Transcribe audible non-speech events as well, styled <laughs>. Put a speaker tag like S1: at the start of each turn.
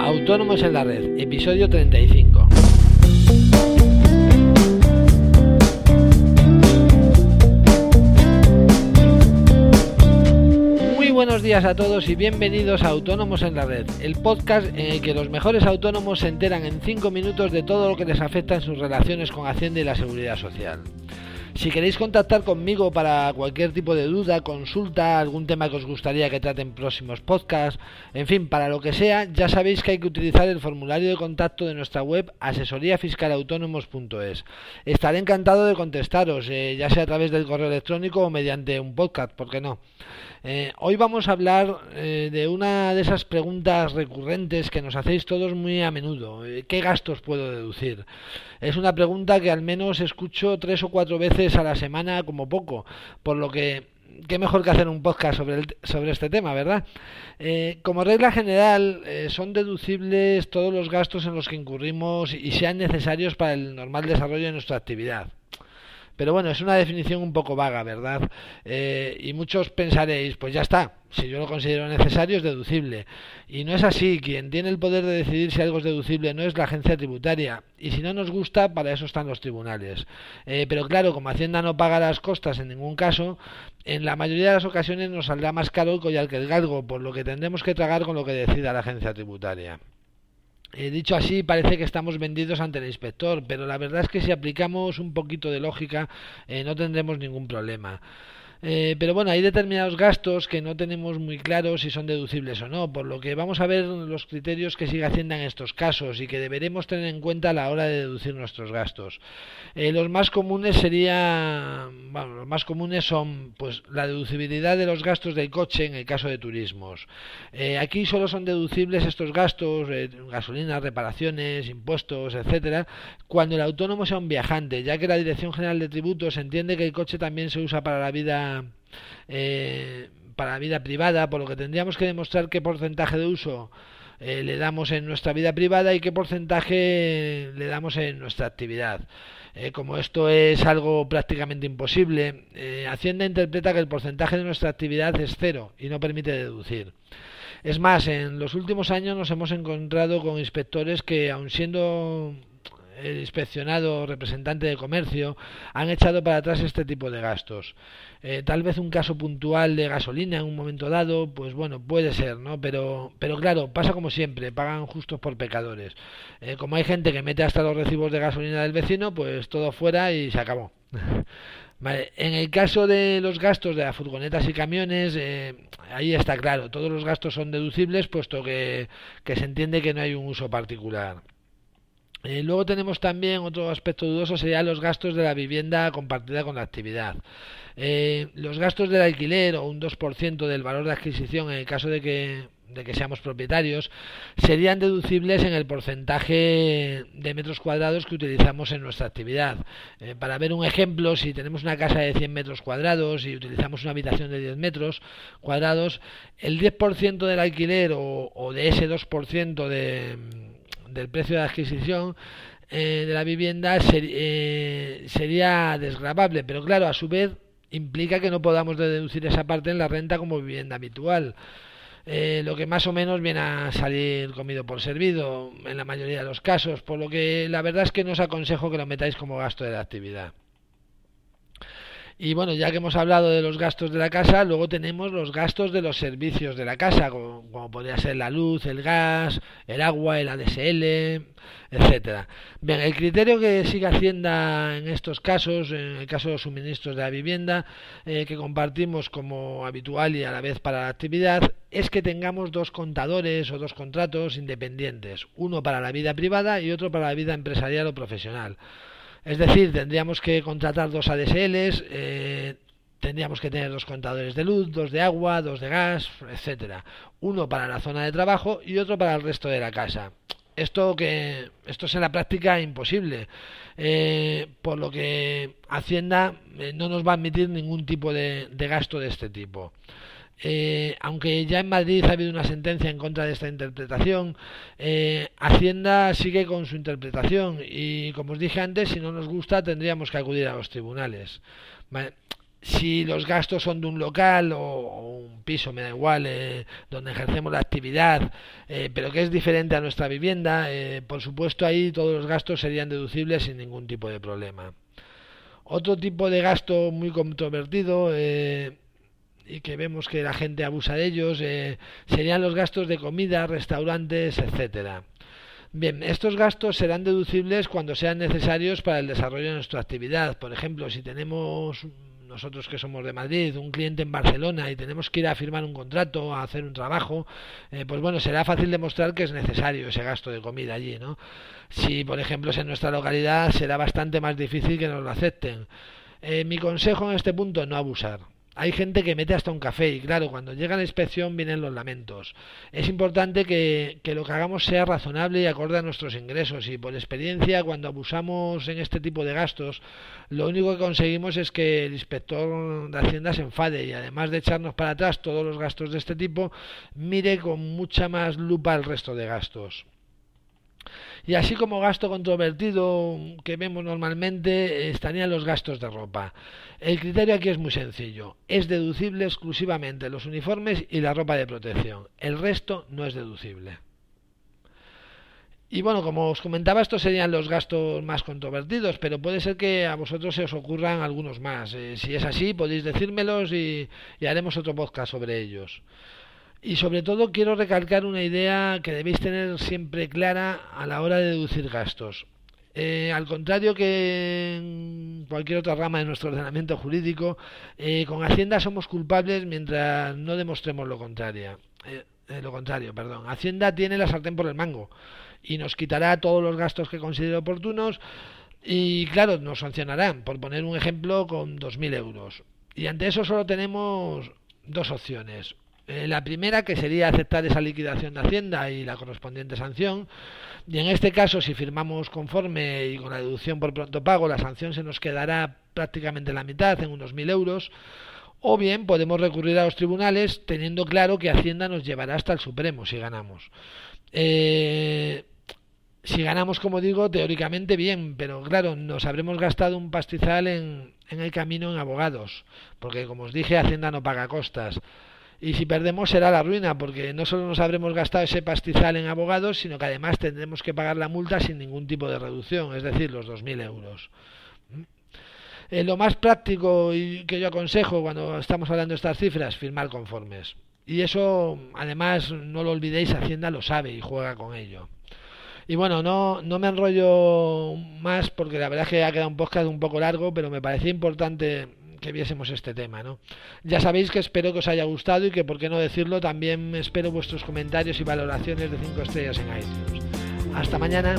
S1: Autónomos en la Red, episodio 35. Muy buenos días a todos y bienvenidos a Autónomos en la Red, el podcast en el que los mejores autónomos se enteran en 5 minutos de todo lo que les afecta en sus relaciones con Hacienda y la Seguridad Social. Si queréis contactar conmigo para cualquier tipo de duda, consulta, algún tema que os gustaría que trate en próximos podcasts, en fin, para lo que sea, ya sabéis que hay que utilizar el formulario de contacto de nuestra web asesoríafiscalautónomos.es. Estaré encantado de contestaros, eh, ya sea a través del correo electrónico o mediante un podcast, ¿por qué no? Eh, hoy vamos a hablar eh, de una de esas preguntas recurrentes que nos hacéis todos muy a menudo. ¿Qué gastos puedo deducir? Es una pregunta que al menos escucho tres o cuatro veces a la semana como poco, por lo que qué mejor que hacer un podcast sobre, sobre este tema, ¿verdad? Eh, como regla general, eh, son deducibles todos los gastos en los que incurrimos y sean necesarios para el normal desarrollo de nuestra actividad. Pero bueno, es una definición un poco vaga, ¿verdad? Eh, y muchos pensaréis, pues ya está, si yo lo considero necesario es deducible. Y no es así, quien tiene el poder de decidir si algo es deducible no es la agencia tributaria. Y si no nos gusta, para eso están los tribunales. Eh, pero claro, como Hacienda no paga las costas en ningún caso, en la mayoría de las ocasiones nos saldrá más caro el collar que el galgo, por lo que tendremos que tragar con lo que decida la agencia tributaria. He dicho así, parece que estamos vendidos ante el inspector, pero la verdad es que si aplicamos un poquito de lógica eh, no tendremos ningún problema. Eh, pero bueno, hay determinados gastos que no tenemos muy claros si son deducibles o no, por lo que vamos a ver los criterios que sigue Hacienda en estos casos y que deberemos tener en cuenta a la hora de deducir nuestros gastos. Eh, los más comunes serían, bueno, los más comunes son pues la deducibilidad de los gastos del coche en el caso de turismos. Eh, aquí solo son deducibles estos gastos, gasolina, reparaciones, impuestos, etcétera, cuando el autónomo sea un viajante, ya que la Dirección General de Tributos entiende que el coche también se usa para la vida eh, para la vida privada, por lo que tendríamos que demostrar qué porcentaje de uso eh, le damos en nuestra vida privada y qué porcentaje le damos en nuestra actividad. Eh, como esto es algo prácticamente imposible, Hacienda interpreta que el porcentaje de nuestra actividad es cero y no permite deducir. Es más, en los últimos años nos hemos encontrado con inspectores que, aun siendo el inspeccionado representante de comercio han echado para atrás este tipo de gastos. Eh, tal vez un caso puntual de gasolina en un momento dado, pues bueno, puede ser, ¿no? Pero, pero claro, pasa como siempre, pagan justos por pecadores. Eh, como hay gente que mete hasta los recibos de gasolina del vecino, pues todo fuera y se acabó. <laughs> En el caso de los gastos de las furgonetas y camiones, eh, ahí está claro, todos los gastos son deducibles, puesto que, que se entiende que no hay un uso particular. Eh, luego tenemos también otro aspecto dudoso, serían los gastos de la vivienda compartida con la actividad. Eh, los gastos del alquiler o un 2% del valor de adquisición en el caso de que, de que seamos propietarios serían deducibles en el porcentaje de metros cuadrados que utilizamos en nuestra actividad. Eh, para ver un ejemplo, si tenemos una casa de 100 metros cuadrados y utilizamos una habitación de 10 metros cuadrados, el 10% del alquiler o, o de ese 2% de del precio de adquisición eh, de la vivienda eh, sería desgravable, pero claro, a su vez implica que no podamos deducir esa parte en la renta como vivienda habitual. Eh, lo que más o menos viene a salir comido por servido en la mayoría de los casos, por lo que la verdad es que no os aconsejo que lo metáis como gasto de la actividad. Y bueno, ya que hemos hablado de los gastos de la casa, luego tenemos los gastos de los servicios de la casa, como, podría ser la luz, el gas, el agua, el ADSL, etcétera. Bien, el criterio que sigue Hacienda en estos casos, en el caso de los suministros de la vivienda, eh, que compartimos como habitual y a la vez para la actividad, es que tengamos dos contadores o dos contratos independientes, uno para la vida privada y otro para la vida empresarial o profesional. Es decir, tendríamos que contratar dos ADSLs, eh, tendríamos que tener dos contadores de luz, dos de agua, dos de gas, etcétera. Uno para la zona de trabajo y otro para el resto de la casa. Esto que esto es en la práctica imposible, eh, por lo que Hacienda eh, no nos va a admitir ningún tipo de gasto de este tipo. Eh, aunque ya en Madrid ha habido una sentencia en contra de esta interpretación, eh, Hacienda sigue con su interpretación y, como os dije antes, si no nos gusta tendríamos que acudir a los tribunales. si los gastos son de un local o, un piso, me da igual, eh, donde ejercemos la actividad, eh, pero que es diferente a nuestra vivienda, por supuesto ahí todos los gastos serían deducibles sin ningún tipo de problema. Otro tipo de gasto muy controvertido y que vemos que la gente abusa de ellos serían los gastos de comida, restaurantes, etcétera. Bien, estos gastos serán deducibles cuando sean necesarios para el desarrollo de nuestra actividad. Por ejemplo, si tenemos nosotros que somos de Madrid, un cliente en Barcelona y tenemos que ir a firmar un contrato, a hacer un trabajo, eh, pues bueno, será fácil demostrar que es necesario ese gasto de comida allí, ¿no? Si, por ejemplo, es en nuestra localidad, será bastante más difícil que nos lo acepten. Eh, mi consejo en este punto, no abusar. Hay gente que mete hasta un café y claro, cuando llega la inspección vienen los lamentos. Es importante que, que, lo que hagamos sea razonable y acorde a nuestros ingresos y por experiencia cuando abusamos en este tipo de gastos, lo único que conseguimos es que el inspector de Hacienda se enfade y además de echarnos para atrás todos los gastos de este tipo, mire con mucha más lupa el resto de gastos. Y así como gasto controvertido que vemos normalmente estarían los gastos de ropa. El criterio aquí es muy sencillo. Es deducible exclusivamente los uniformes y la ropa de protección. El resto no es deducible. Y bueno, como os comentaba, estos serían los gastos más controvertidos, pero puede ser que a vosotros se os ocurran algunos más. Eh, si es así, podéis decírmelos y haremos otro podcast sobre ellos. Y sobre todo quiero recalcar una idea que debéis tener siempre clara a la hora de deducir gastos. Eh, al contrario que en cualquier otra rama de nuestro ordenamiento jurídico, eh, con Hacienda somos culpables mientras no demostremos lo contrario. Eh, lo contrario, perdón. Hacienda tiene la sartén por el mango y nos quitará todos los gastos que considere oportunos y claro, nos sancionarán, por poner un ejemplo, con 2.000 euros. Y ante eso solo tenemos dos opciones. Eh, la primera, que sería aceptar esa liquidación de Hacienda y la correspondiente sanción. Y en este caso, si firmamos conforme y con la deducción por pronto pago, la sanción se nos quedará prácticamente la mitad, en unos mil euros. O bien podemos recurrir a los tribunales teniendo claro que Hacienda nos llevará hasta el Supremo si ganamos. Eh, si ganamos, como digo, teóricamente bien, pero claro, nos habremos gastado un pastizal en, en el camino en abogados, porque como os dije, Hacienda no paga costas y si perdemos será la ruina, porque no solo nos habremos gastado ese pastizal en abogados, sino que además tendremos que pagar la multa sin ningún tipo de reducción, es decir, los 2.000 euros. ¿Mm? Eh, lo más práctico y que yo aconsejo cuando estamos hablando de estas cifras, firmar conformes. Y eso, además, no lo olvidéis, Hacienda lo sabe y juega con ello. Y bueno, no, no me enrollo más porque la verdad es que ha quedado un podcast un poco largo, pero me parecía importante que viésemos este tema, ¿no? Ya sabéis que espero que os haya gustado y que, por qué no decirlo, también espero vuestros comentarios y valoraciones de 5 estrellas en iTunes. Hasta mañana.